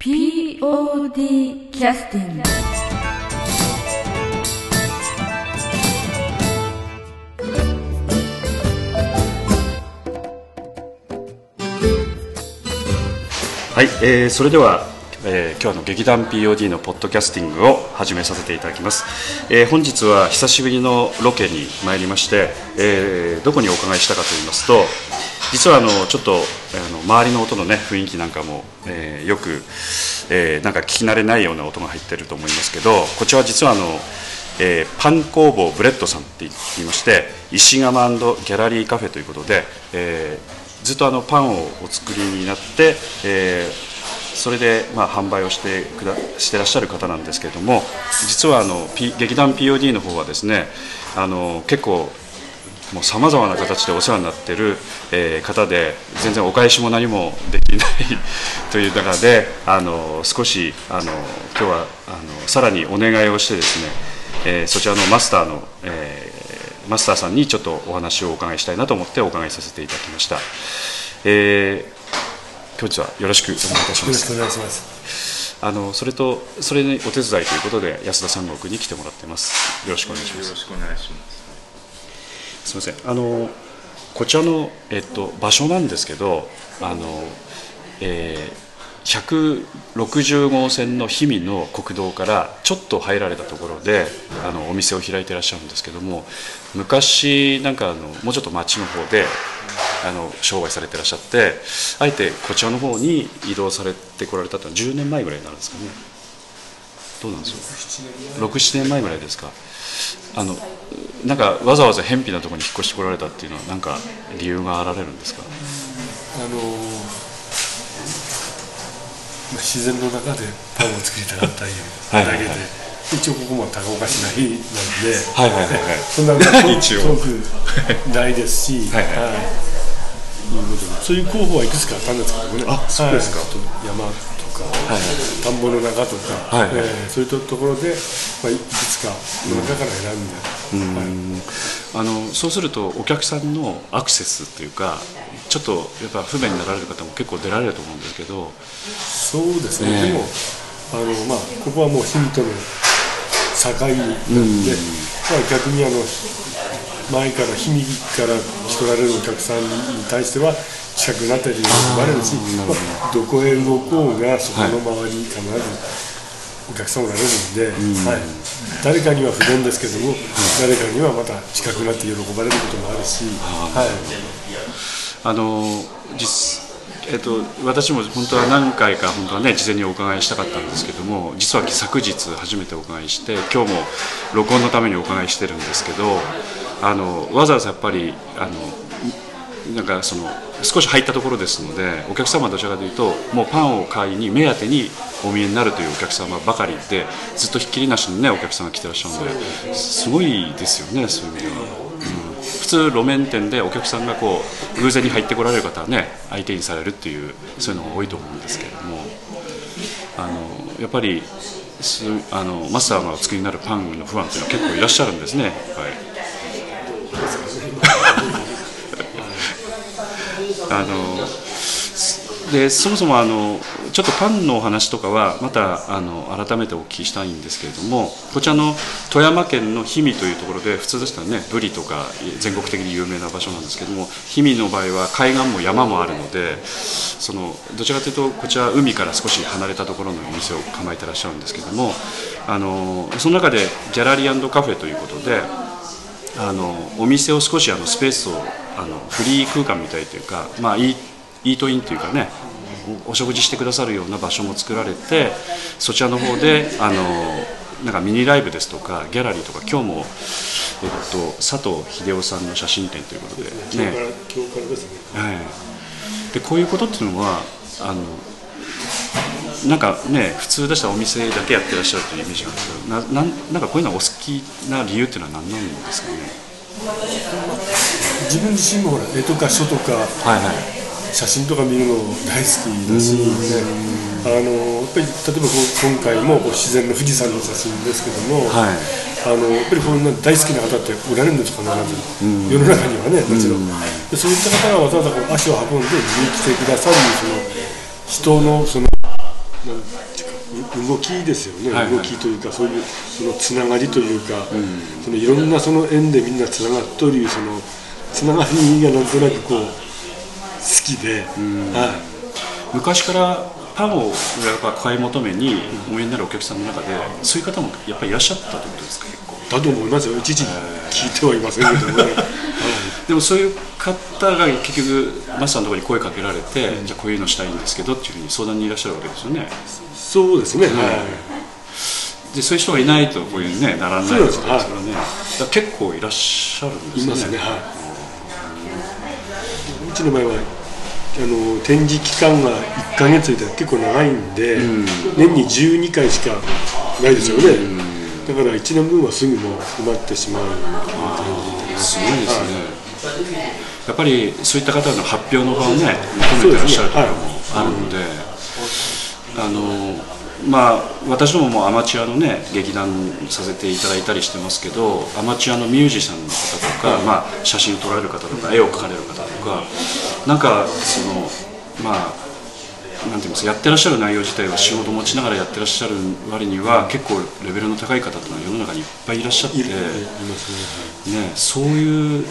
POD キャスティングはい、えーそれでは、えー今日の劇団 POD のポッドキャスティングを始めさせていただきます、えー本日は久しぶりのロケに参りまして、えーどこにお伺いしたかと言いますと実はあのちょっとあの周りの音のね雰囲気なんかも、えーよく、えーなんか聞き慣れないような音が入ってると思いますけどこちらは実はあのえーパン工房ブレッドさんって言いまして石窯ギャラリーカフェということで、えーずっとあのパンをお作りになって、えーそれでまあ販売をしてくだしてらっしゃる方なんですけれども実はあの、P、劇団 POD の方はですねあの結構もうさまざまな形でお世話になっている、えー方で全然お返しも何もできない という中であの少しあの今日はあのさらにお願いをしてですね、えーそちらのマスターの、えーマスターさんにちょっとお話をお伺いしたいなと思ってお伺いさせていただきました。えー今日はよろしくお願いいたしますよろしくお願いします。あのそれとそれにお手伝いということで安田三国に来てもらってますよろしくお願いしますよろしくお願いします。すみません。あのこちらの、えっと、場所なんですけどあの、えー160号線の氷見の国道からちょっと入られたところであのお店を開いてらっしゃるんですけども昔なんかあのもうちょっと町の方であの商売されてらっしゃってあえてこちらの方に移動されてこられたというのは10年前ぐらいになるんですかね。どうなんですよ67年前ぐらいですか？あのなんかわざわざ偏僻なところに引っ越してこられたっていうのは何か理由があられるんですか？あのまあ自然の中でパンを作りたかったいうはいはいはい。だけで、一応ここも高岡市内なんで、はいはいはいはい。そんな 遠一応。ないですし、はいはいい。うことでそういう候補はいくつかあったんですけどもね、あそうですか。はい。山とか、はい。田んぼの中とか、はい。はいえ。ーそういったところで、まあ、いくつかの中から選んで、はいあのそうするとお客さんのアクセスというかちょっとやっぱ不便になられる方も結構出られると思うんですけど。そうですね、ええ。でもあの、まあ、ここはもうヒントの境なんで、まあ、逆にあの前から氷見から来られるお客さんに対しては近くなったりもあるし、まあ、どこへ動こうがそこの周りに必ずお客さんおられるん。で、はい、誰かには不便ですけども、誰かにはまた近くなって喜ばれることもあるし、はい、あの実えっと、私も本当は何回か本当はね事前にお伺いしたかったんですけども実は昨日初めてお伺いして今日も録音のためにお伺いしてるんですけどあのわざわざやっぱりあのなんかその少し入ったところですのでお客様はどちらかというともうパンを買いに目当てにお見えになるというお客様ばかりでずっとひっきりなしにねお客さんが来てらっしゃるのですごいですよねそういう意味では。うん普通路面店でお客さんがこう偶然に入ってこられる方はね相手にされるっていうそういうのが多いと思うんですけれどもあのやっぱりあのマスターがお作りになるパンの不安っていうのは結構いらっしゃるんですねいっぱい。あのでそもそもあのちょっとパンのお話とかはまたあの改めてお聞きしたいんですけれどもこちらの富山県の氷見というところで普通でしたらねブリとか全国的に有名な場所なんですけども氷見の場合は海岸も山もあるのでそのどちらかというとこちら海から少し離れたところのお店を構えてらっしゃるんですけどもあのその中でギャラリーカフェということであのお店を少しあのスペースをあのフリー空間みたいというか、まあ、イーイートインというかねお食事してくださるような場所も作られてそちらの方であのなんかミニライブですとかギャラリーとか今日も、えっと、佐藤秀夫さんの写真展ということで、ねね。はい、でこういうことっていうのはあのなんかね普通でしたらお店だけやってらっしゃるというイメージがあるんですけどななんかこういうのはお好きな理由っていうのは何なんですかね？自分自身もほら絵とか書とかはいはい。写真とか見るの大好きだし、ね、あのやっぱり例えば今回も自然の富士山の写真ですけども、はい。あのやっぱりこんな大好きな方っておられるんです必ず、世の中にはねもちろん、でそういった方がわざわざこう足を運んで見に来てくださるその人のそのなん動きですよね、はいはい。動きというかそういうそのつながりというか、そのいろんなその縁でみんなつながっとるそのつながりがなんとなくこう好きで、はい、昔からパンをやっぱ買い求めにお見えになるお客さんの中でそういう方もやっぱりいらっしゃったということですか？結構。だと思いますよ。一時聞いてはいませんけどもね、はい。でもそういう方が結局マスターのところに声かけられて、じゃあこういうのしたいんですけどっていうふうに相談にいらっしゃるわけですよね。そうですね、はい。でそういう人がいないとこういうねならないわけですからね、結構いらっしゃるんですよね。いますね、はい。うちの場合はあの展示期間が1か月で結構長いんで、年に12回しかないですよね、だから1年分はすぐもう埋まってしまう感じです。ごいですね、やっぱりそういった方の発表の場をね求めてらっしゃるところもあるので、あのまあ私どももアマチュアのね劇団させていただいたりしてますけどアマチュアのミュージシャンの方とか、まあ、写真を撮られる方とか絵を描かれる方とかなんかそのまあなんて言いますかやってらっしゃる内容自体は仕事持ちながらやってらっしゃる割には結構レベルの高い方っていうのは世の中にいっぱいいらっしゃって。ねね、そういう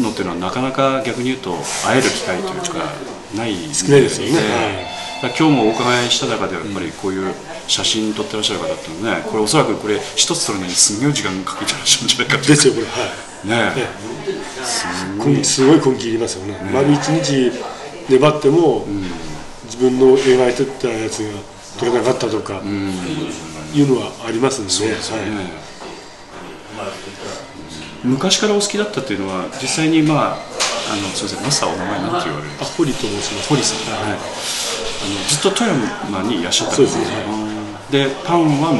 のっていうのはなかなか逆に言うと会える機会というかない少ないですよね今日もお伺いした中ではやっぱりこういう写真撮ってらっしゃる方っていうのはねこれおそらくこれ一つ撮るのにすんごい時間かけてらっしゃるんじゃないかってですよこれはい。ね根すごい。根気いりますよね、丸一日粘っても、自分の描いてたやつが取れなかったとか、いうのはありますんでね。はい。ね昔からお好きだったっていうのは実際にまああのすみませんマスターお名前なんて言われる。んですかあ堀と申します。堀さん、はい、あのずっと富山にいらっしゃったんですねですね。パンは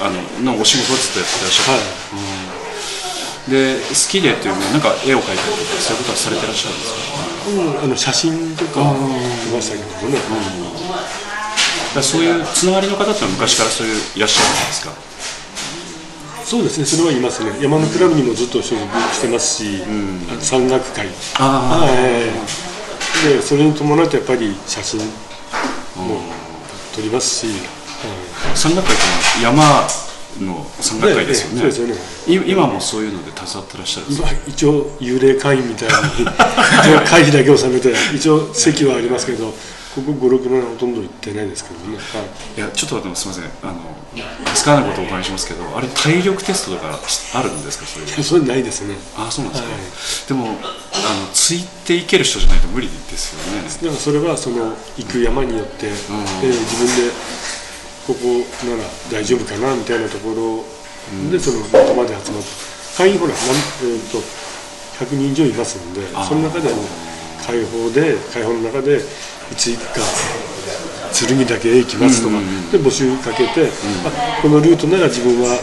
あののお仕事をずっとやってらっしゃはい。る、で好きでっていうのはなんか絵を描いたりとかそういうことはされてらっしゃるんですか？うんあの写真とか見ましたけどもね、だそういうつながりの方っていうのは昔からそういういらっしゃるんですか？そうですねそれはいますね。山のクラブにもずっと所属してますし、あの山岳会。あはい。でそれに伴ってやっぱり写真も撮りますし、山岳会って山の山岳会ですよね,、ねすよね今もそういうので携わってらっしゃるん。ですかまあ一応幽霊会員みたいな会費だけを収めて一応席はありますけどここ56年はほとんど行ってないですけどね、はいいやちょっと待ってすみません。あのつかないことをお伺いしますけどあれ体力テストとかあるんですかそれい、それないですね。あそうなんですか、はい。でもあのついていける人じゃないと無理ですよね。だからそれはその行く山によって、えー自分でここなら大丈夫かなみたいなところで、その仲間で集まって。会員ほらなん、えー、と100人以上いますのでその中であの解放で解放の中でいつ行くか。剣岳へ行きますとか、で募集かけて、あこのルートなら自分は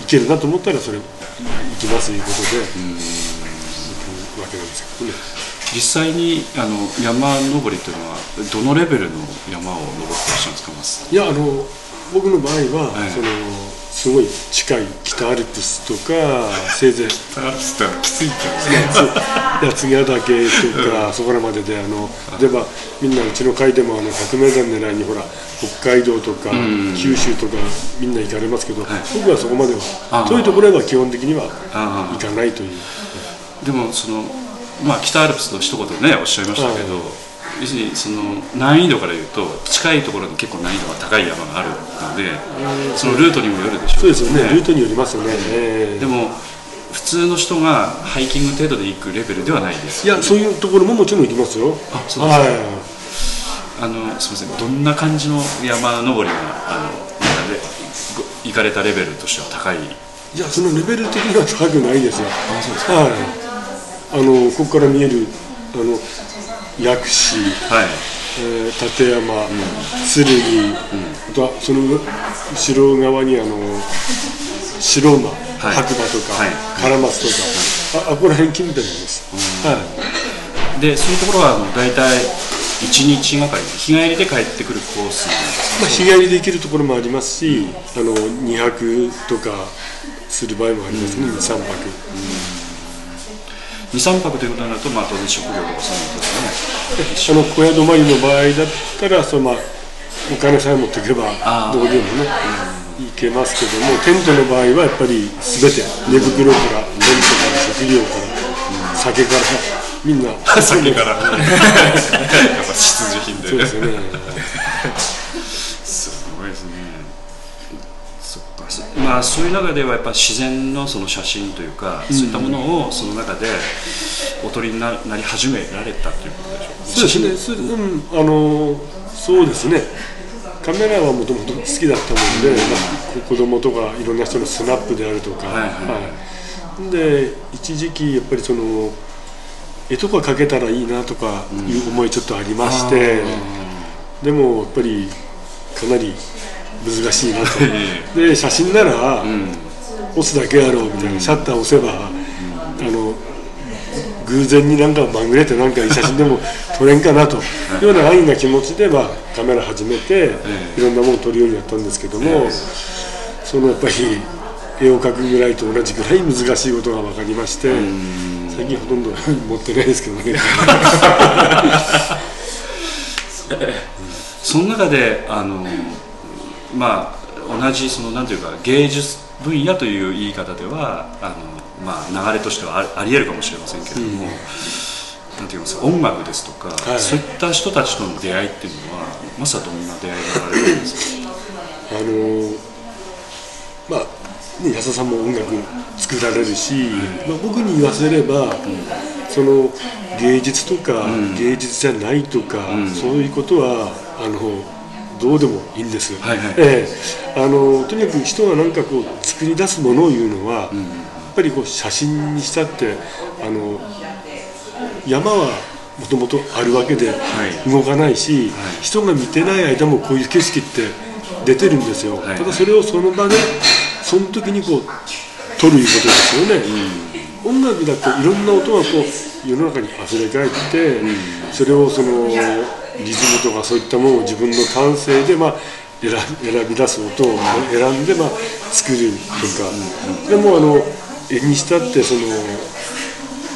行けるなと思ったらそれ行きますということで、行くわけなんですけどね。実際にあの山登りっていうのはどのレベルの山を登ってらっしゃるんですかいやあの僕の場合は、はい。そのすごい近い北アルプスとかせいぜいアルプスってきついって言うんですね八ヶ岳とかそこらまでであの例えばみんなうちの会でもあの百名山狙いにほら北海道とか九州とかみんな行かれますけど、僕はそこまであはそういうところへは基本的にはあ行かないという。でもそのまあ北アルプスと一言ねおっしゃいましたけど、はい要するにその難易度から言うと近いところに結構難易度が高い山があるのでそのルートにもよるでしょそうですよね。ルートによりますよね、ええでも普通の人がハイキング程度で行くレベルではないです。いやそういうところももちろん行きますよ。あそうですか。はい。あのすみません。どんな感じの山登りがあの行かれたレベルとしては高い？いやそのレベル的には高くないですよ。あそうですか。はい。あのここから見えるあの薬師、はい。えー立山、剣、あとはその後ろ側にあの白馬、はい。白馬とか、はい。カラマスとか、ああこら辺近辺なんです、はい。でそういうところはあの大体1日がかり日帰りで帰ってくるコースまあ、日帰りできるところもありますし、あの2泊とかする場合もありますね、2、3泊。23泊ということになると、まあ、当然食料とかそういうことですね。あの小宿まりの場合だったらその、まあ、お金さえ持っていけばどこでもね、行けますけどもテントの場合はやっぱり全て寝袋からテントから食料から、酒からみんな。酒から。やっぱ必需品でそうですよね すごいですねそっかそまあそういう中ではやっぱ自然のその写真というか、そういったものをその中でお撮りにななり始められたということでしょうか。そうですね。すうんあのそうですね。カメラはもともと好きだったもんで、まあ、子供とかいろんな人のスナップであるとか、はいはい。はい。で一時期やっぱりその絵とか描けたらいいなとかいう思いちょっとありまして、でもやっぱりかなり難しいなと。で写真なら押すだけやろうみたいな、シャッター押せば、あの偶然になんかまぐれてなんかいい写真でも撮れんかなと。いうような安易な気持ちで、まあ、カメラ始めていろんなものを撮るようになったんですけども、そのやっぱり絵を描くぐらいと同じぐらい難しいことが分かりまして最近ほとんど 持ってないですけどね。その中であのまあ同じそのなんていうか芸術分野という言い方ではあの、まあ、流れとしてはあありえるかもしれませんけれども、なんて言いますか音楽ですとか、はい。そういった人たちとの出会いっていうのはまさどんな出会いがあるんですか？あのまあ、ね、安田さんも音楽作られるし、まあ、僕に言わせれば、その芸術とか、芸術じゃないとか、そういうことはあのどうでもいいんです、はいはい。ええ。あのとにかく人が何かこう作り出すものを言うのは、やっぱりこう写真にしたってあの山はもともとあるわけでい。動かないし、人が見てない間もこういう景色って出てるんですよ、はい。ただそれをその場でその時にこう撮るいうことですよね、音楽だといろんな音がこう世の中に溢れ返って、それをそのリズムとかそういったものを自分の感性でまあ選選び出す音を選んでまあ作るとか、でもあの絵にしたってその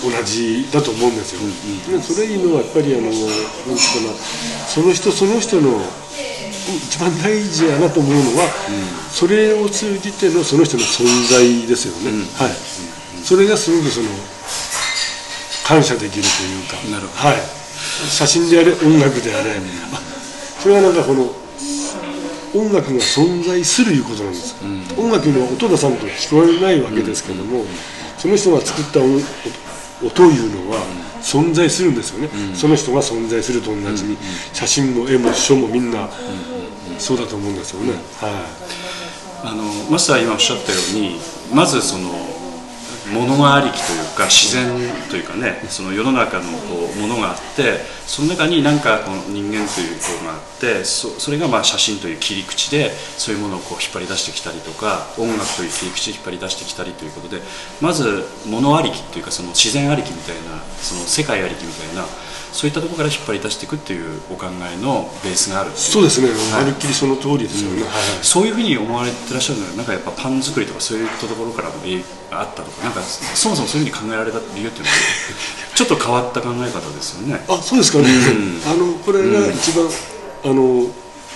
同じだと思うんですよ、でそれいうのはやっぱりあのなんていうかなその人その人の一番大事やなと思うのは、それを通じてのその人の存在ですよね、はい、それがすごくその感謝できるというか。なるほど。はい、写真であれ音楽であれ、あそれはなんかこの音楽が存在するいうことなんです、音楽の音出さんと聞こえないわけですけども、その人が作った音音というのは存在するんですよね、その人が存在すると同じに、写真も絵も書もみんなそうだと思うんですよね、はい。あのマスター今おっしゃったようにまずその物がありきというか自然というかねその世の中のこうものがあってその中に何かこの人間というこうがあってそれがまあ写真という切り口でそういうものをこう引っ張り出してきたりとか音楽という切り口で引っ張り出してきたりということでまず物ありきというかその自然ありきみたいなその世界ありきみたいなそういったところから引っ張り出していくっていうお考えのベースがあるそうですね、はい。まるっきりその通りですよね、はい。そういうふうに思われてらっしゃるのはなんかやっぱパン作りとかそういったところからもえあったとか。なんかそもそもそういうふうに考えられた理由っていうのは ちょっと変わった考え方ですよね。あそうですかね、あのこれが一番、あの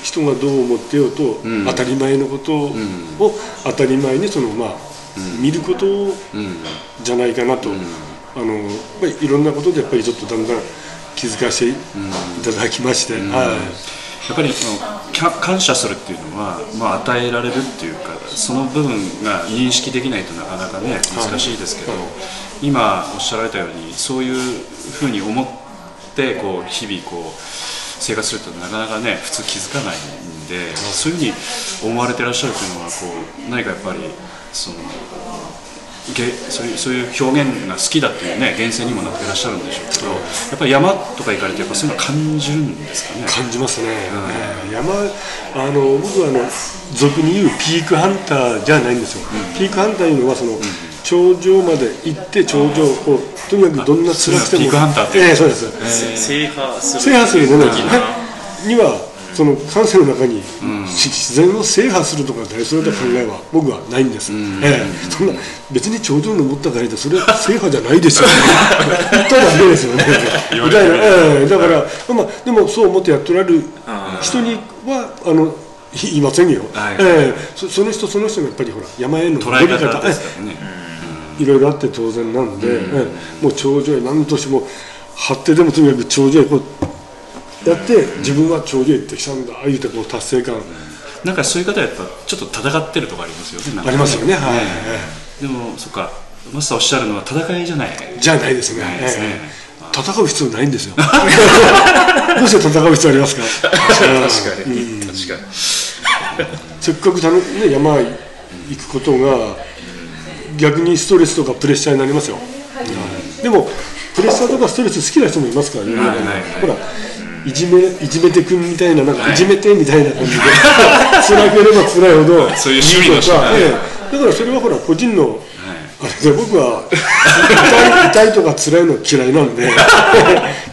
人がどう思ってようと、当たり前のことを当たり前にその、まあ見ることじゃないかなと、あのやっぱりいろんなことでやっぱりちょっとだんだん気づかせていただきまして、はい。やっぱりその感謝するっていうのは、まあ、与えられるっていうかその部分が認識できないとなかなかね難しいですけど、今おっしゃられたようにそういうふうに思ってこう日々こう生活するとなかなかね普通気づかないんで、そういうふうに思われてらっしゃるというのはこう何かやっぱりそのげそういうそういう表現が好きだっていうね源泉にもなってらっしゃるんでしょうけどやっぱり山とか行かれてやっぱそういうの感じるんですかね？感じますね、山あの僕はあの俗に言うピークハンターじゃないんですよ、ピークハンターいうのはその、頂上まで行って頂上をとにかくどんな辛くても。ピークハンターって。ええそうです、制覇する。制覇するのね。的なにはその感性の中に、し自然を制覇するとか大それた考えは僕はないんです、ええ。そんな別に頂上に登ったからでそれは制覇じゃないですよ。言ったらダメですよね。みたいな、ええ。だから、まあ、でもそう思ってやっておられる人にはあのいいませんよ、はい。ええ。そその人その人のやっぱりほら山への捉え方いろいろあって当然なんで、ええ。もう頂上へ何としても張ってでもとにかく頂上へこうやって自分は頂上へ行ってきたんだ言うてこう達成感。なんかそういう方はやっぱちょっと戦ってるとこありますよ。ねなんかありますよね。はい、でもそっか。マスターおっしゃるのは戦いじゃない。えじゃないですね。ね。ええ。戦う必要ないんですよ。どうして戦う必要ありますか？確かに、確かに。せっかくたの、ね、山へ行くことが逆にストレスとかプレッシャーになりますよ、でもプレッシャーとかストレス好きな人もいますからね、はいはいはい。ほらいじめいじめてくんみたいななんかい。じめてみたいな感じで。辛ければ辛いほど そういう趣味の人い。いだからそれはほら個人のあれで僕は痛い 痛いとか辛いの嫌いなんで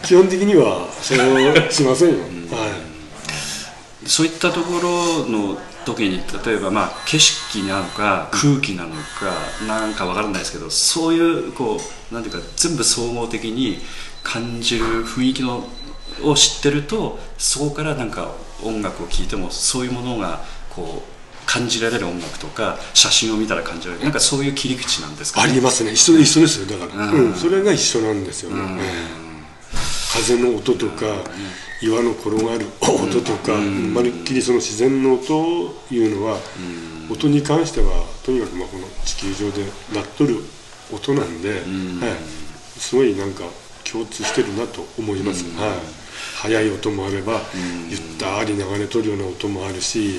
基本的にはそうしませんよ、はい。そういったところの時に例えばまあ景色なのか空気なのかなんかわからないですけどそういうこうなんていうか全部総合的に感じる雰囲気のを知ってるとそこからなんか音楽を聴いてもそういうものがこう感じられる音楽とか写真を見たら感じられるなんかそういう切り口なんですかね。ありますね。一緒一緒ですよ。だから、うん。うん。それが一緒なんですよ。ね、ええ風の音とか、岩の転がる音とか、まるっきりその自然の音というのは、音に関してはとにかくまあこの地球上で鳴っとる音なんで、はい、すごいなんか共通してるなと思います、はい、速い音もあれば、ゆったり流れとるような音もあるし、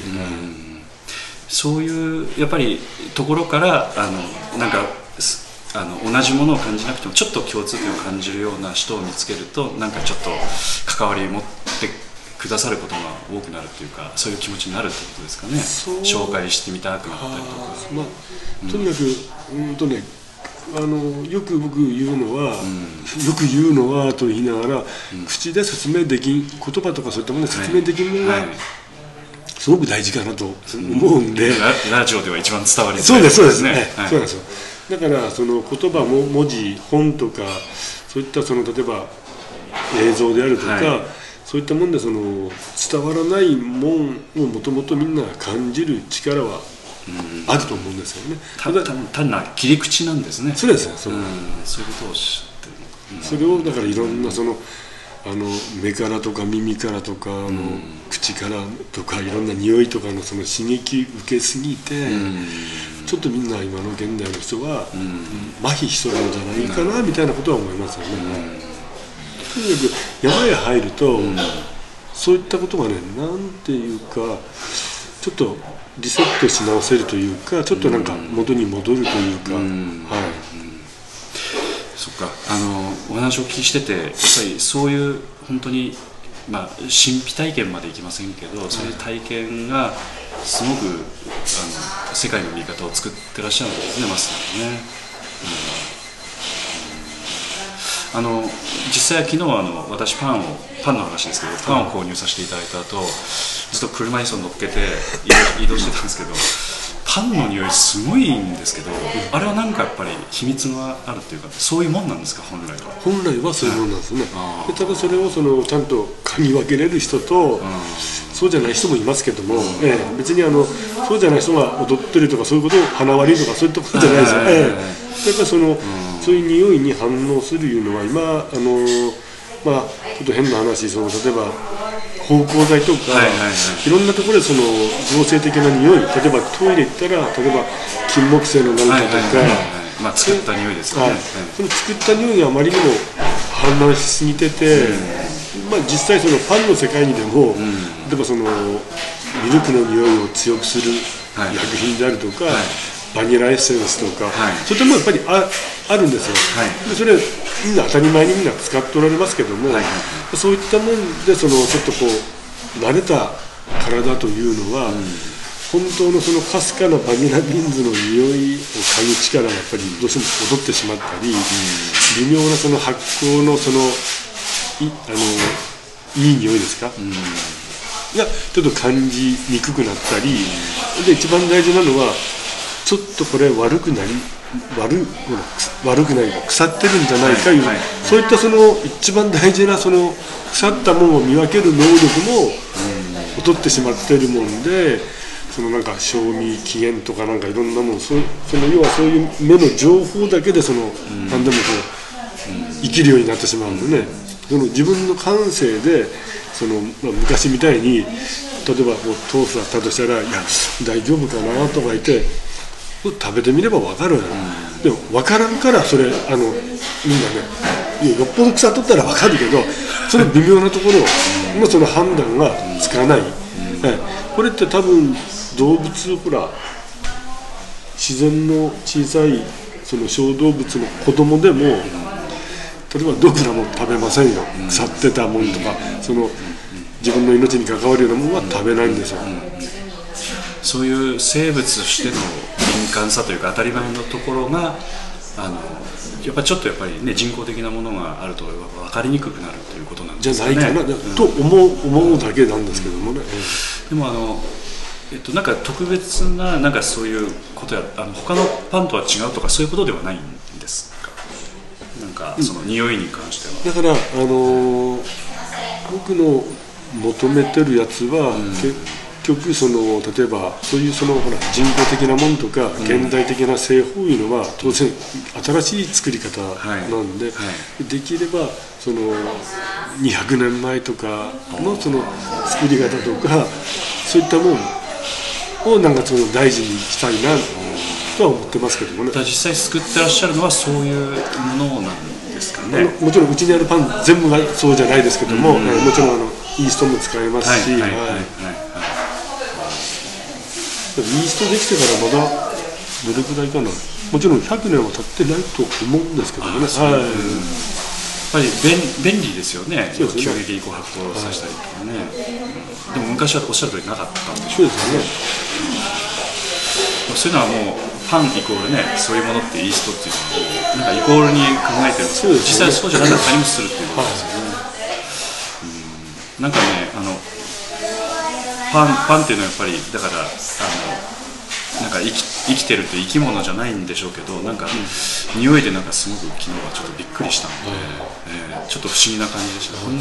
そういうやっぱりところからあのなんかすあの同じものを感じなくてもちょっと共通点を感じるような人を見つけるとなんかちょっと関わりを持ってくださることが多くなるっていうかそういう気持ちになるってことですかね。紹介してみたくなったりとか。まあ、とにかく、うんとね、あのよく僕言うのは、よく言うのはと言いながら、口で説明できん、言葉とかそういったもので説明できるのが、はい。すごく大事かなと思うんで、ララジオでは一番伝わりづそうです、そうです。ね、はい。そうなんですよ。だから、その言葉も文字、本とか、そういったその例えば映像であるとか、はい。そういったもんでその伝わらないもんをもともとみんな感じる力はあると思うんですよね。たた単な切り口なんですね。そうですね、そういうことをおってる。のかそれをだからいろんなそのあの目からとか耳からとか、あの口からとかいろんな匂いとかのその刺激受けすぎて、ちょっとみんな今の現代の人は、麻痺しとるんじゃないかなみたいなことは思いますよね。とにかく山へ入ると、そういったことがねなんていうかちょっとリセットし直せるというかちょっとなんか元に戻るというか、はい。そっか。あのお話をお聞きしててやっぱりそういう本当にまあ神秘体験までいきませんけど、そういう体験がすごくあの世界の見方を作ってらっしゃるんですねマスターはね、うんあの実際は昨日あの私パンをパンの話ですけどパンを購入させていただいた後ずっと車椅子を乗っけて 移動してたんですけどパンの匂いすごいんですけどあれはなんかやっぱり秘密があるっていうかそういうもんなんですか本来は？本来はそういうものなんですね。あー。でただそれをそのちゃんと嗅ぎ分けれる人と、そうじゃない人もいますけども、ええ別にあのそうじゃない人が踊ってるとかそういうことを鼻割りとかそういったことじゃないですよ、はいはいはいええ。やっぱりその、そういう匂いに反応するいうのは今あのまあちょっと変な話その例えば芳香剤とか、はいはいはい。いろんなところでその合成的な匂い例えばトイレ行ったら例えば金木犀のなんかとか、はいはいはいはい。まあ作った匂いですよね、はい、その作った匂いがあまりにも氾濫しすぎてて、まあ、実際そのパンの世界にでも、例えばそのミルクの匂いを強くするはい。薬品であるとか、はいバニラエッセンスとか、はい。そういったものやっぱりああるんですよ、はい。でそれみんな当たり前にみんな使っておられますけども、はいはい。そういったもんでそのちょっとこう慣れた体というのは、本当のそのかすかなバニラビーンズの匂いを嗅ぐ力がやっぱりどうしても劣ってしまったり、微妙なその発酵のそのいあのいい匂いですか、がちょっと感じにくくなったり、で一番大事なのはちょっとこれ悪くなり悪悪くない腐ってるんじゃないかいう、はい。はいそういったその一番大事なその腐ったものを見分ける能力も落劣ってしまっているもんでそのなんか賞味期限とかなんかいろんなもんそその要はそういう目の情報だけでその、何でもこう生きるようになってしまうのね、その自分の感性でその、まあ、昔みたいに例えばこう豆腐だったとしたら「いや大丈夫かな」とか言って食べてみれば分かる、でも分からんからそれあのみんなねよっぽど腐っとったら分かるけどその微妙なところのその判断がつかない、はいこれって多分動物ほら自然の小さいその小動物の子供でも例えばドクラも食べませんよ。腐ってたもんとかその自分の命に関わるようなものは食べないんですよ、そういう生物としての敏感さというか当たり前のところがあのやっぱちょっとやっぱりね人工的なものがあると分かりにくくなるということなんじゃですかね。ないかな、うん。と思う思うだけなんですけどもね、でもあの、えっと、なんか特別ななんかそういうことやあの他のパンとは違うとかそういうことではないんですか？なんかその匂いに関しては、だから、あのー僕の求めてるやつは、結局その例えばそういうそのほら人工的なものとか、現代的な製法いうのは当然新しい作り方なんで、はい。できればその200年前とかのその作り方とかそういったものをなんかその大事にしたいなとは思ってますけどもね。実際作ってらっしゃるのはそういうものなんですかあね。のもちろんうちにあるパン全部がそうじゃないですけども、えーもちろんあのイーストも使えますし、はいイーストできてからまだどれくらいかな。もちろん100年は経ってないと思うんですけどもね。はい。やっぱり便便利ですよね。急激にこう発酵させたりとかね、うんでも昔はおっしゃる通りなかったんでしょそうですよね。そういうのはもうパンイコールねそういうものってイーストっていうのをなんかイコールに考えてるんですけどね。実際そうじゃなかったりもするっていうことですよね、うん。なんかねあのパンパンっていうのはやっぱりだからあのなんか生き生きてるって生き物じゃないんでしょうけどなんか、匂いでなんかすごく昨日はちょっとびっくりしたので、えーちょっと不思議な感じでした、こん。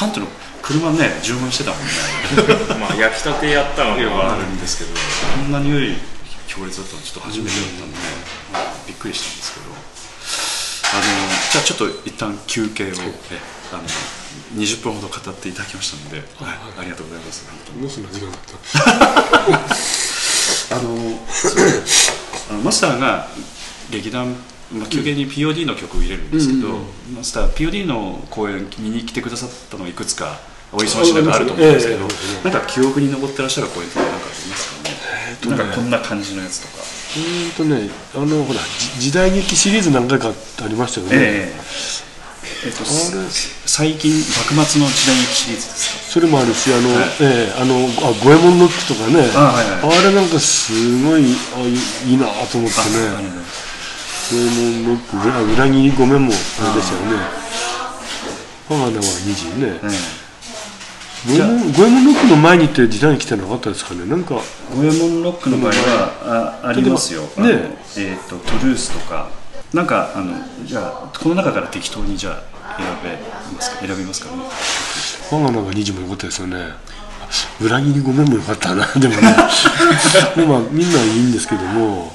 パンっていうの車ね充満してたもんね。まあ焼きたてやったのでははあるんですけど。こんな匂い強烈だったのちょっと初めてだったんで、びっくりしたんですけど。あのじゃあちょっと一旦休憩を、えあの20分ほど語っていただきましたので、はいありがとうございます。もうそんな時間だった。あのあのマスターが劇団、まあ、休憩に POD の曲を入れるんですけど、マスター POD の公演見に来てくださったのがいくつかお忙しい中あると思うんですけど、ええなんか記憶に残ってらっしゃる公演って何かありますかね、なんかこんな感じのやつとか、うーんとねあのほらじ時代劇シリーズ何回かありましたよね、えええっと最近幕末の時代劇シリーズですか？それもあるしあの、はい。ええあのあ五右衛門ロックとかね。あはいはい。あれなんかすごいあいいいなと思ってね。五右衛門ロック裏裏切りごめんもあれでしたよね。我が名は虹ね。え五右衛門五右衛門ロックの前にって時代に来てなかったですかね。なんかえ五右衛門ロックの場合はあありますよ、ねえ。っとトゥルースとか。なんかあのじゃあこの中から適当にじゃあ選べますか選びますかね。我が名は虹も良かったですよね。裏切りごめんも良かったな。でもね。で もまあみんないいんですけども。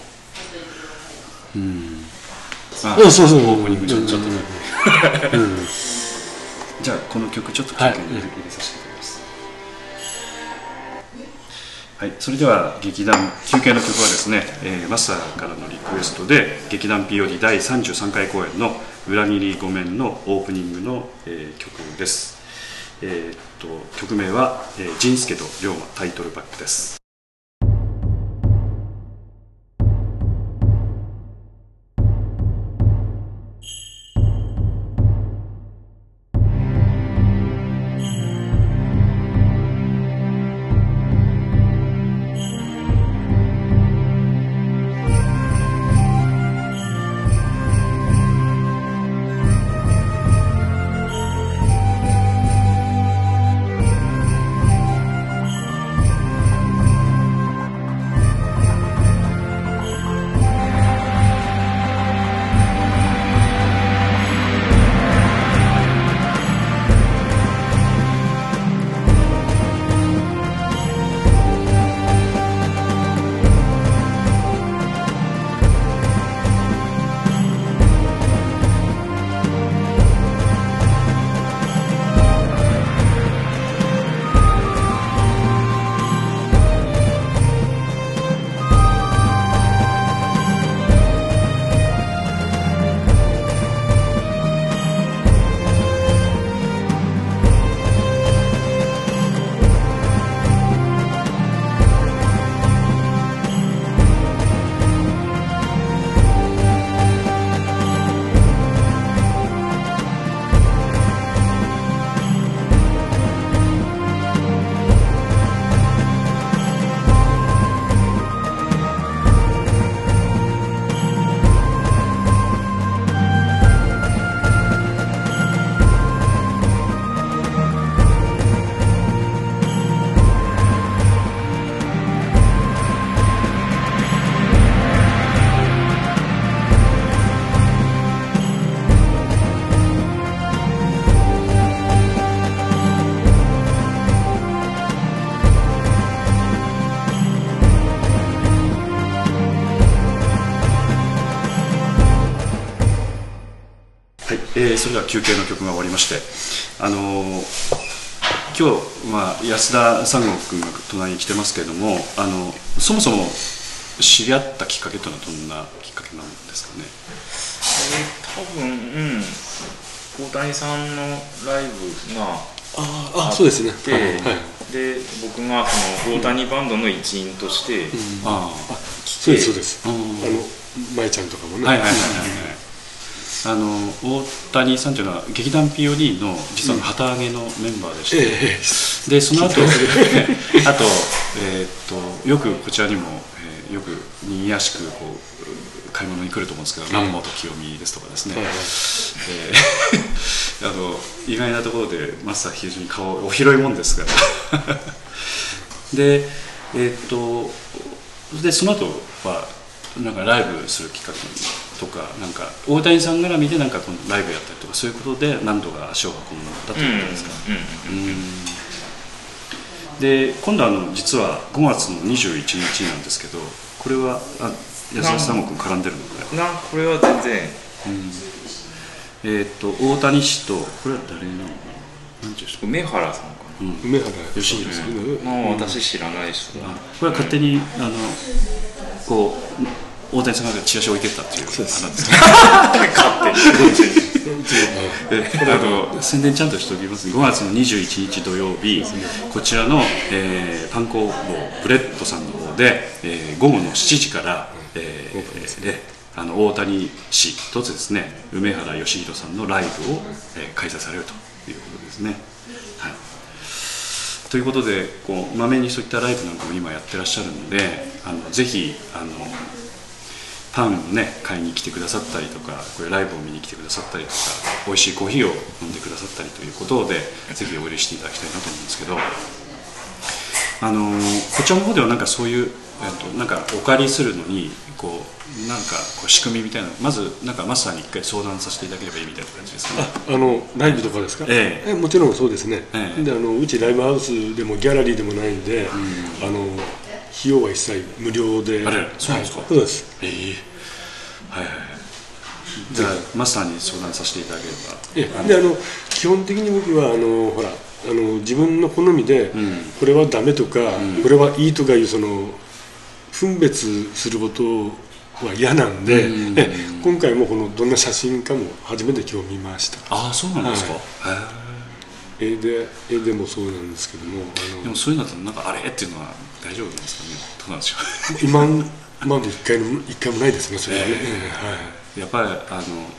あ。うんそうそう。オープニングちょっと、うん。じゃあこの曲ちょっとはい。休憩に入れ入れさせていただきます。はい、それでは劇団休憩の曲はですね、えーマスターからのリクエストで劇団 POD 第33回公演の「裏切りごめん」のオープニングの、えー曲です、えーっと曲名は「えー、仁助と龍馬」タイトルバックです「えーそれでは休憩の曲が終わりましてあのー今日、まあ、安田三郷君が隣に来てますけれどもあのそもそも知り合ったきっかけというのはどんなきっかけなんですかね？多分うん。大谷さんのライブがああそうですね。で,、はいはい。で僕がその大谷バンドの一員として、あそうですそうです。うん。あの舞ちゃんとかもね。はいはいはいはいはいあの大谷さんというのは劇団 POD の実は旗揚げのメンバーでして、ええでその後 あと,、えーっとよくこちらにも、えーよくにぎやしくこう買い物に来ると思うんですけど南本清美ですとかですね、えー あの意外なところでマスター非常に顔お広いもんですから。でえーっとでその後はなんかライブするきっかけとかなんか大谷さん絡みでなんかこのライブやったりとかそういうことで何度か足を運んだとうんいうことですか、で今度あの実は5月の21日なんですけどこれはあ安田三国絡んでるのこれうん、なこれは全然。えーっと大谷氏とこれは誰なのかな？なんていうんですか梅原さん。か梅原吉弘さん。な、まあ私知らない人だ、これは勝手にあのこう大谷さんがチラシを置いてったっていう話なんですけど。であの 宣伝ちゃんとしておきます。5月の21日土曜日こちらの、えーパン工房ブレッドさんの方で、えー午後の7時から、えーえーあの大谷氏とですね梅原義弘さんのライブを、えー開催されるということですね。はいということでこうまめにそういったライブなんかも今やってらっしゃるのであのぜひあのパンをね買いに来てくださったりとかこれライブを見に来てくださったりとか美味しいコーヒーを飲んでくださったりということでぜひお許ししていただきたいなと思うんですけどあのこちらの方ではなんかそういう、えっと、なんかお借りするのにこうなんかこう仕組みみたいなまずなんかマスターに一回相談させていただければいいみたいな感じですかね。あのライブとかですか、ええ。もちろんそうですね、ええ。であのうちライブハウスでもギャラリーでもないんで、あの費用は一切無料で。あれそうなんですか？はいそうです。ええ。はいはいはい。じゃあマスターに相談させていただければ。ええ。であの基本的に僕はあのほらあの自分の好みで、これはダメとか、これはいいとかいうその分別することは嫌なんで、うん。え え今回もこのどんな写真かも初めて今日見ました。ああそうなんですか、はい。絵で絵でもそうなんですけどもあのでもそういうのだとなんかあれ？っていうのは大丈夫なんですかね？どうなんでしょ 今まで一回も一回もないですねそれはね、えええはうやっぱりあの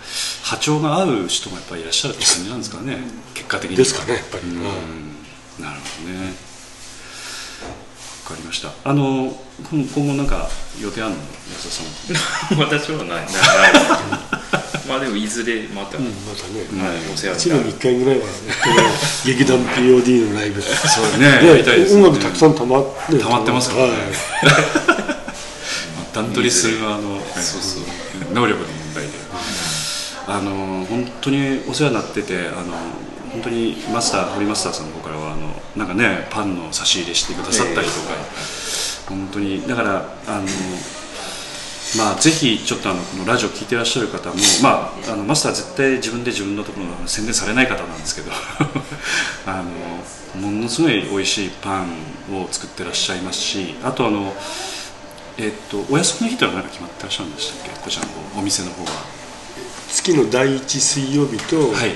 波長が合う人もやっぱりいらっしゃるって感じなんですかね？結果的にい、ですかねやっぱり、うん。はいなるほどね。わかりました。あの今今後なんか予定あるの？安田さん。私はない。ない。ないまあでもいずれまた、うんまたね、はい、お世話1になる。年に1回ぐらいは、ね、劇団 POD のライブ。そうねやりたいですね。音楽たくさんたまって溜まってますからね。はい。段取りするあのそうそう。能力の問題で。あの本当にお世話になっててあの本当にマスター堀マスターさんの方からなんかねパンの差し入れしてくださったりとか、本当に。だからあのまあぜひちょっとあのこのラジオ聞いてらっしゃる方もまああのマスター絶対自分で自分のところの宣伝されない方なんですけど。あのものすごい美味しいパンを作ってらっしゃいますしあとあのえっとお休みの日とは何か決まってらっしゃるんでしたっけ？こちらの方お店の方は。月の第一水曜日と、はい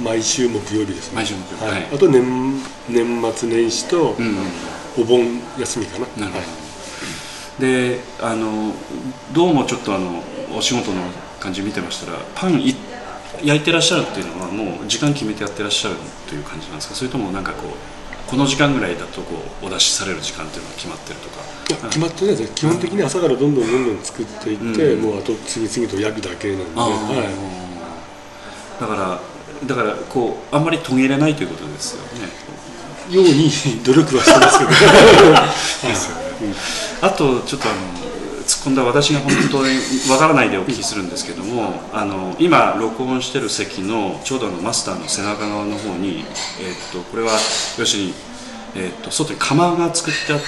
毎週木曜日ですね。毎週木曜日。はい。はい。あと年年末年始と、うんうんお盆休みかな。なるほど、はい。であのどうもちょっとあのお仕事の感じ見てましたらパンい焼いてらっしゃるっていうのはもう時間決めてやってらっしゃるという感じなんですか？それともなんかこうこの時間ぐらいだとこうお出しされる時間っていうのは決まってるとか？いや決まってないですね。基本的に朝からどんどんどんどん作っていって、うんもうあと次々と焼くだけなんで、はい、だからだからこうあんまり途切れないということですよね。ように努力はしてますけど あとちょっとあの突っ込んだ私が本当にわからないでお聞きするんですけどもあの今録音してる席のちょうどあのマスターの背中側の方に、えっとこれは要するに、えっと外に窯が作ってあって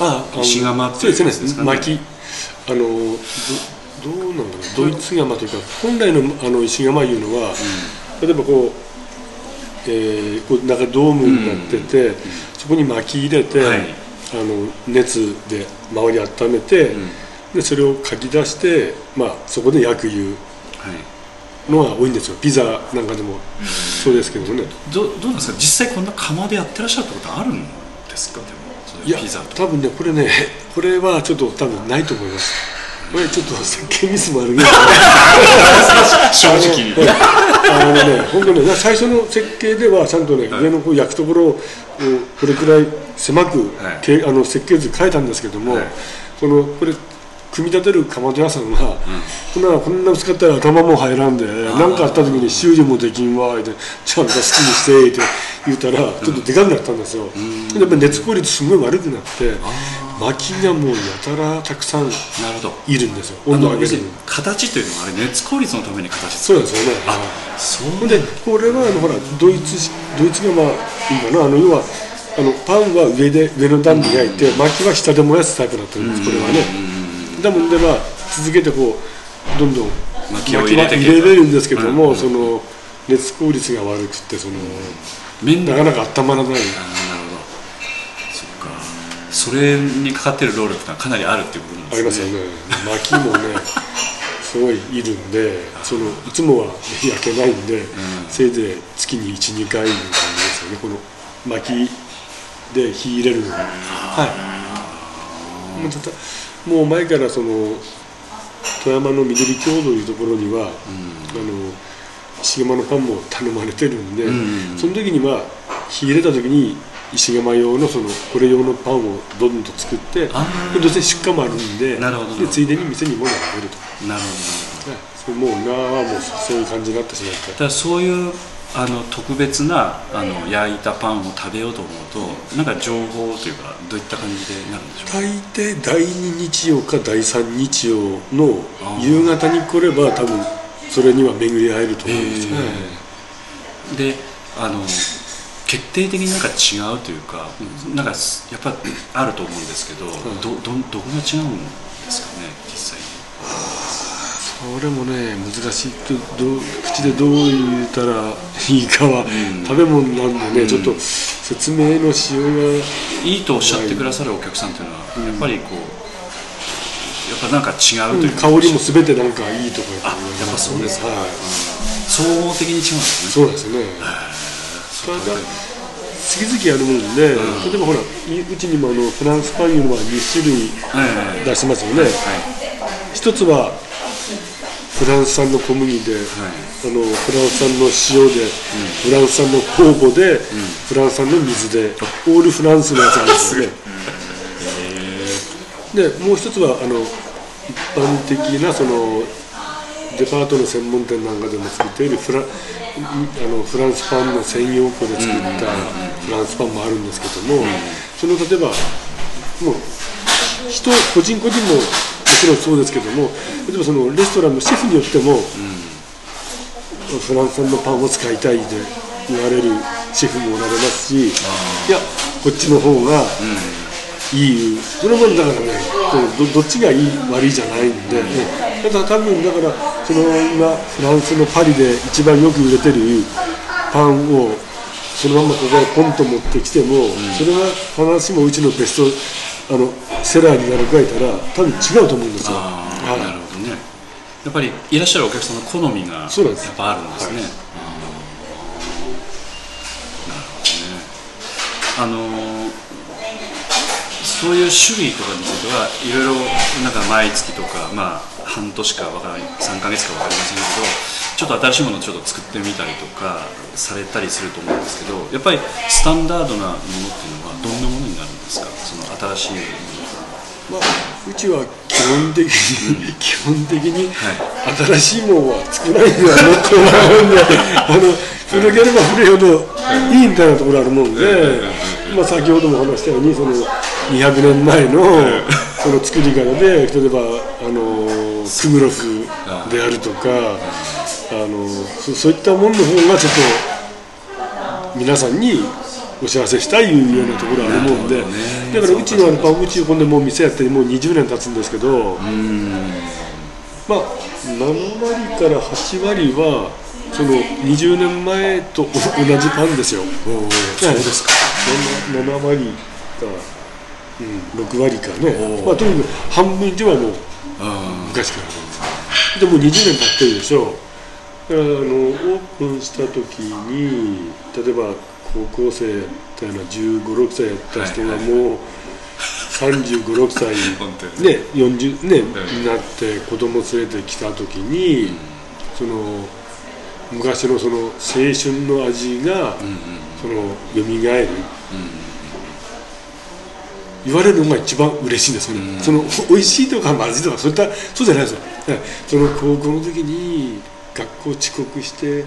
ああ石窯っていうそうですかね薪あのどどうなんだろう。ドイツ窯というか本来のあの石窯いうのは、例えばこう,、えー、こうなんかドームになってて、そこに薪入れて、はい。あの熱で周り温めて、でそれをかき出して、まあ、そこで焼くいうはい。のが多いんですよ。ピザなんかでも。そうですけどもね。どどうなんですか？実際こんな窯でやってらっしゃるってことあるんですか？でもいや多分ねこれねこれはちょっと多分ないと思いますちょっと設計ミスもあるけど。正直に。あのね、本当ね、最初の設計ではちゃんとね、上のこう焼くところをこれくらい狭く、はい。けあの設計図変えたんですけども、はい。そのこれ組み立てるかまど屋さんが、こんなこんな薄かったら頭も入らんで何かあった時に修理もできんわってちゃんと好きにしてって言ったらちょっとでかくなったんですよ、でやっぱり熱効率すごい悪くなって薪がもうやたらたくさんいるんですよ。あ温度を上げる形というのはあれ熱効率のために形そうですよね。はい。そう。でこれはあのほらドイツしドイツがまあいいかな。あの要はあのパンは上で上の段で焼いて薪は下で燃やすタイプだったんですこれはね。だもんでまあ続けてこうどんどん薪を入れれれるんですけども、その熱効率が悪くってその面なかなか温まらないあーなるほどそっかそれにかかってる労力がかなりあるっていうことなんあですね。りますよね。薪もねすごいいるんでそのいつもは焼けないんで、せいぜい月に12回いう感じですよね。この薪で火入れるのが。はい。もうもう前からその富山の緑郷というところには、あの石窯のパンも頼まれてるんで、その時には火入れた時に石窯用のそのこれ用のパンをどんどん作ってあー。どうせ出荷もあるんでなるほど。でついでに店にも並べると。なるほど。もうなはもうそういう感じになってしまって。だからそういうあの特別なあの焼いたパンを食べようと思うとなんか情報というかどういった感じでなるんでしょうか？大抵第2日曜か第3日曜の夕方に来れば多分それには巡り合えると思うんですね、であの決定的になんか違うというか、なんかやっぱあると思うんですけど、どどどこが違うんですかね実際に。それもね難しい。とどう口でどう言ったらいいかは、食べ物なんでね、ちょっと説明のしようが。いいとおっしゃってくださるお客さんというのは、やっぱりこうやっぱなんか違うというか、香りも全てなんかいいとこやあやっぱそうですか。はい、総合的に違うんですね。そうですよねただ次々あるもんで、例えばほらいうちにもあのフランスパンいうのは2種類はい出してますよね、一つはフランス産の小麦で、あのフランス産の塩で、フランス産の酵母で、フランス産の水で、オールフランスのやつあるんですよね。でもう一つはあの一般的なそのデパートの専門店なんかでも作っているフラあのフランスパンの専用粉で作ったフランスパンもあるんですけども、その例えばもう人個人個人ももちろんそうですけども例えばそのレストランのシェフによっても、フランス産のパンを使いたいと言われるシェフもおられますしいやこっちの方がいいそれもだからねどどっちがいい悪いじゃないんで、ね。ただ多分だからその今フランスのパリで一番よく売れてるパンをそのままここへポンと持ってきても、それが必ずしもうちのベストあのセラーになるかいたら多分違うと思うんですよ。はいなるほどね。やっぱりいらっしゃるお客さんの好みがやっぱあるんですね、あーなるほどね。あのーそういう種類とかについてはいろいろなんか毎月とかまあ半年かわからない3ヶ月か分かりませんけどちょっと新しいものをちょっと作ってみたりとかされたりすると思うんですけどやっぱりスタンダードなものっていうのはどんなものになるんですか？その新しいものまあ、うちは基本的に、基本的には新しいものは作らないではなって思うんで、あの古ければ古いほどい。いみたいなところあるもんで、まあ、先ほども話したように、その200年前のその作り方で、例えばあのクグロフであるとか、あのそそういったものの方がちょっと皆さんにお知らせしたいいうようなところあるもんで、ね。だからうちのあのパンうちこんでもう店やってもう20年経つんですけど、まあ7割から8割はその20年前と同じパンですよ。そうですか。7, 7割か、うん、6割かね。まあとにかく半分以上はもうあ昔から。でもう20年経ってるでしょ。だからあのオープンした時に例えば高校生っていうのは1 5 6歳やった人がもう3 5 6歳ね。40ねうん。になって子供連れてきた時に、その昔のその青春の味が、その蘇る、言われるのが一番嬉しいんですよね、その美味しいとかまずいとかそういったそうじゃないですよ。はいその高校の時に学校遅刻して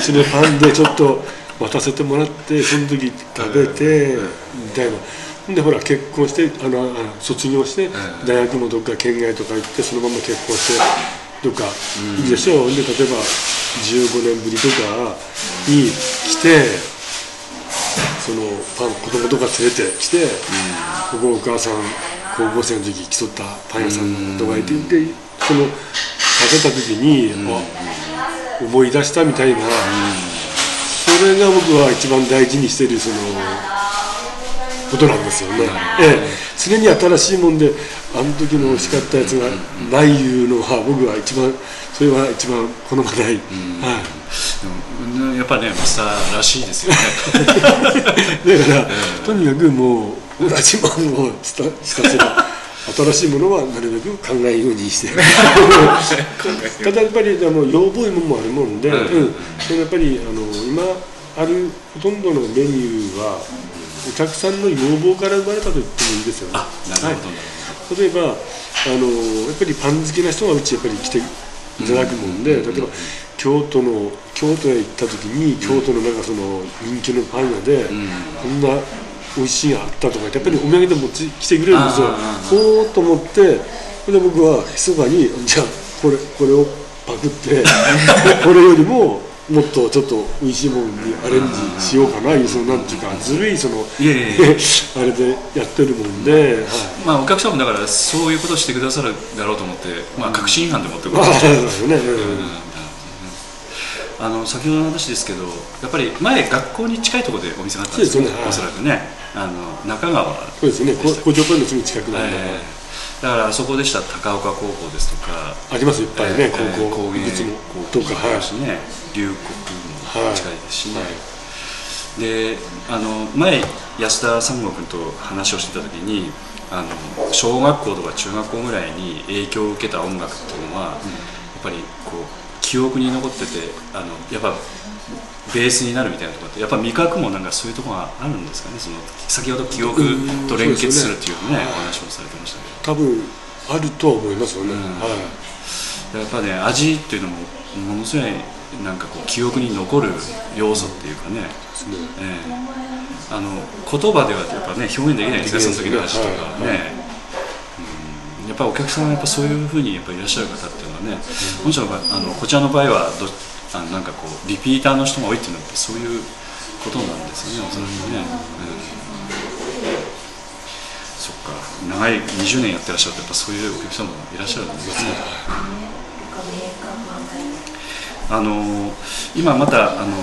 そのパンでちょっと渡せてもらってその時食べてみたいな。でほら結婚してあの卒業して大学もどっか県外とか行ってそのまま結婚してどっかいいでしょう、で例えば15年ぶりとかに来てそのパン子供とか連れてきて、ここお母さん高校生の時競ったパン屋さんとかいて、でその食べた時に、あ思い出したみたいな、それが僕は一番大事にしてるそのことなんですよね、ええ、常に新しいもんであの時の美味しかったやつがないいうのは僕は一番それは一番好まない、はい。うんやっぱねマスターらしいですよね。だから、とにかくもう同じものをひたひたすら新しいものはなるべく考えるようにして ただやっぱりあの要望いもんもあるもんで、うん。そのやっぱりあの今あるほとんどのメニューはお客さんの要望から生まれたと言ってもいいですよね。はい、例えばあのやっぱりパン好きな人がうちやっぱり来ていただくもんで、例えば京都の京都へ行った時に京都のなんかその人気のパン屋で、こんな美味しいあったとかやっぱりお土産で持ってくれるんですよ。おーっと思ってで僕は密かにじゃあこれこれをパクって これよりももっとちょっと美味しいものにアレンジしようかないうそのなんていうかずるいその あれでやってるもんで、はい。まあお客さんもだからそういうことをしてくださるだろうと思って、まあ、確信犯で持ってくる、まあそうですよね、うん。あの先ほどの話ですけどやっぱり前学校に近いところでお店があったんですよそうですよねおそらくねあの中川そうですね、工場パンのすぐ近くなんで、ええ。だからそこでした高岡高校ですとか。ありますいっぱいね、ええ高校、工芸いくつも高校とか、はいもあるしね龍谷も近いですしね、であの前安田三郷君と話をしてた時にあの小学校とか中学校ぐらいに影響を受けた音楽っていうのは、やっぱりこう記憶に残っててあのやっぱベースになるみたいなところってやっぱ味覚もなんかそういうところがあるんですかね？その先ほど記憶と連結するっていうねお話もされてましたけど。多分あるとは思いますよね、うん。はい。やっぱね味っていうのもものすごいなんかこう記憶に残る要素っていうかね、ですね。ええ。あの言葉ではやっぱね表現できないですね。その時の味とか。はい。はいね、うん。やっぱお客さんはやっぱそういうふうにやっぱいらっしゃる方っていうのはね、もちろんあのこちらの場合はどあのなんか。こうリピーターの人が多いっていうのはそういうことなんですよねおそらくね、うん。そっか。長い20年やってらっしゃるとやっぱそういうお客様もいらっしゃるんですね、あの今またあの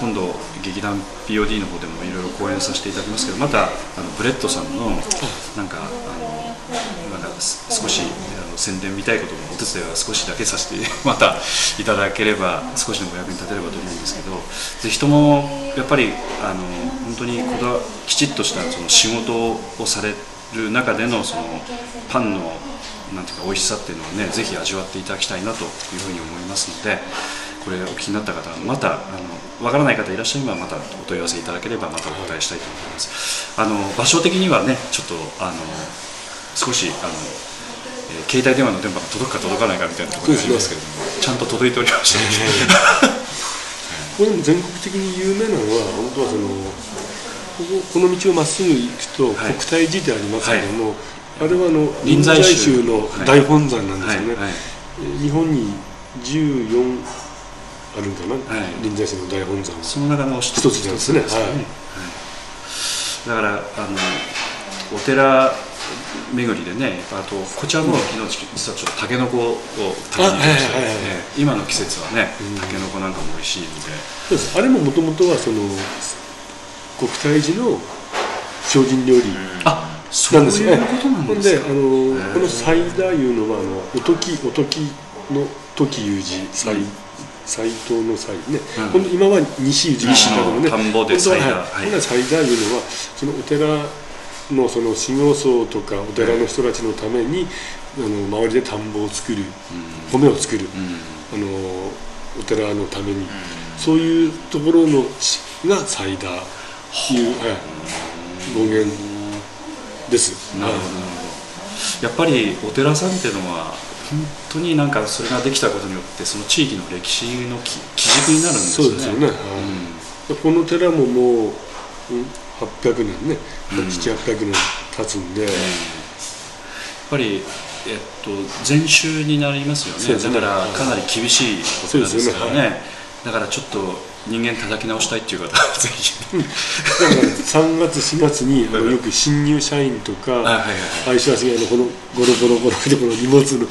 今度劇団 POD の方でもいろいろ公演させていただきますけどまたあのブレッドさんのなんかあのなんか少しあの宣伝みたいこともお手伝いは少しだけさせてまたいただければ少しでもお役に立てればと思うんですけどぜひともやっぱりあの本当にこだきちっとしたその仕事をされる中でのそのパンのなんていうか美味しさっていうのをねぜひ味わっていただきたいなというふうに思いますのでこれお聞きになった方またあのわからない方いらっしゃればまたお問い合わせいただければまたお答えしたいと思います。あの場所的にはねちょっとあの少しあの、えー携帯電話の電波が届くか届かないかみたいなところがありますけれども、ちゃんと届いておりまして、これでも全国的に有名なのは本当はそのこここの道をまっすぐ行くとはい。国体寺ってありますけども、あれはあの臨臨済宗の大本山なんですよね、はい。はい。え日本に14あるんかな、はい。臨済宗の大本山。はその中の一一つなんですね。だからあのお寺巡りでねあとこちらも昨日実はちょっとタケノコを食べに行きまして、はいはいはいはい。えー今の季節はねタケノコなんかも美味しいので。あれももともとはその国体寺の精進料理あそなん。ですよういうことなんほんです。かであのこのサイダーいうのはあのおときおときの時有寺斎斎藤の斎ね、うん。今は西有寺西の田んぼでサイダー本当ははい。はい。ほんでサイダーいうのはそのお寺のその修行僧とかお寺の人たちのために、あの周りで田んぼを作る、米を作る、あのお寺のために、そういうところのしがサイダーいう、はい、語源です。なるほどやっぱりお寺さんっていうのは本当になんかそれができたことによってその地域の歴史の基基軸になるんですよね。そうですよね、はい。この寺ももう、うん、800年ね、700800年経つんで、やっぱり、えっと、禅宗になりますよね。ね。だからかなり厳しいお寺ですからね。そうですよだからちょっと人間叩き直したいっていう方は ぜひ。だから3月4月にあのよく新入社員とか、はいはいはい愛し足があのこのゴロゴロゴロでこの荷物の引っ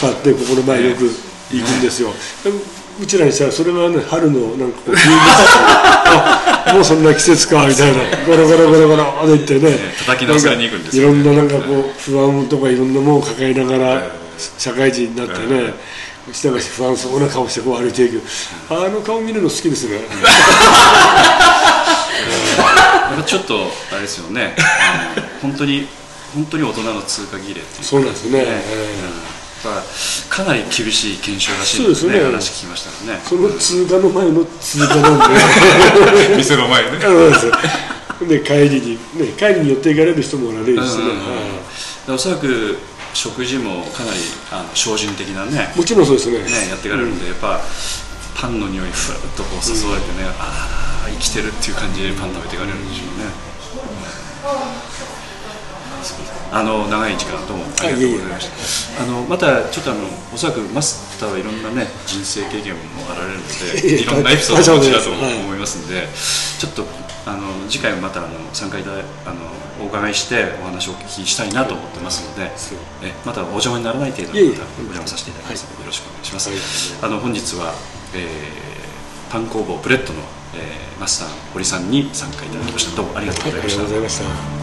張ってここの前よく行くんですよ、でもうちらにしたらそれはね春のなんかこう冬のあもうそんな季節かみたいな。ゴロゴロゴロゴロって言ってね。ね叩き直されに行くんですね。ろんななんかこう不安とかいろんなものを抱えながら社会人になってね下が不安そうな顔してこう歩いていく。あの顔見るの好きですね。ちょっとあれですよね。本当に本当に大人の通過儀礼っていうそうなんですね、ねえ。やっぱかなり厳しい研修らしいそうですよね。話聞きましたからね。えその通過の前の通過なんで。店の前で。ねそうです。で帰りに、ね、帰りに寄っていかれる人もおられるしね、おそらく食事もかなりあの精進的なねもちろんそうですね。ねやっていかれるんで、やっぱパンの匂いふわっとこう誘われてね、ああ生きてるっていう感じでパン食べていかれるんでしょうね、あの長い時間どうもありがとうございましたあのまたちょっとあのおそらくマスターはいろんなね人生経験もあられるのでいろんなエピソードをお持ちだとはい思いますんでちょっとあの次回またあの参加いただあのお伺いしてお話をお聞きしたいなと思ってますのでえまたお邪魔にならない程度またお邪魔させていただきますのでよろしくお願いします、はい。あの本日は、えーパン工房ブレッドの、えーマスター堀さんに参加いただきました。どうもありがとうございました